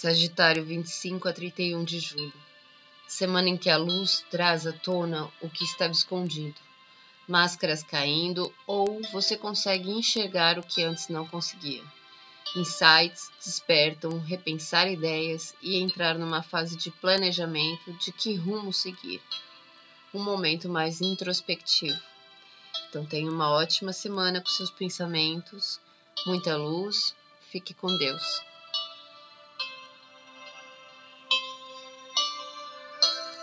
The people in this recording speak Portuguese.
Sagitário 25 a 31 de julho. Semana em que a luz traz à tona o que estava escondido. Máscaras caindo ou você consegue enxergar o que antes não conseguia. Insights despertam repensar ideias e entrar numa fase de planejamento de que rumo seguir. Um momento mais introspectivo. Então tenha uma ótima semana com seus pensamentos, muita luz, fique com Deus.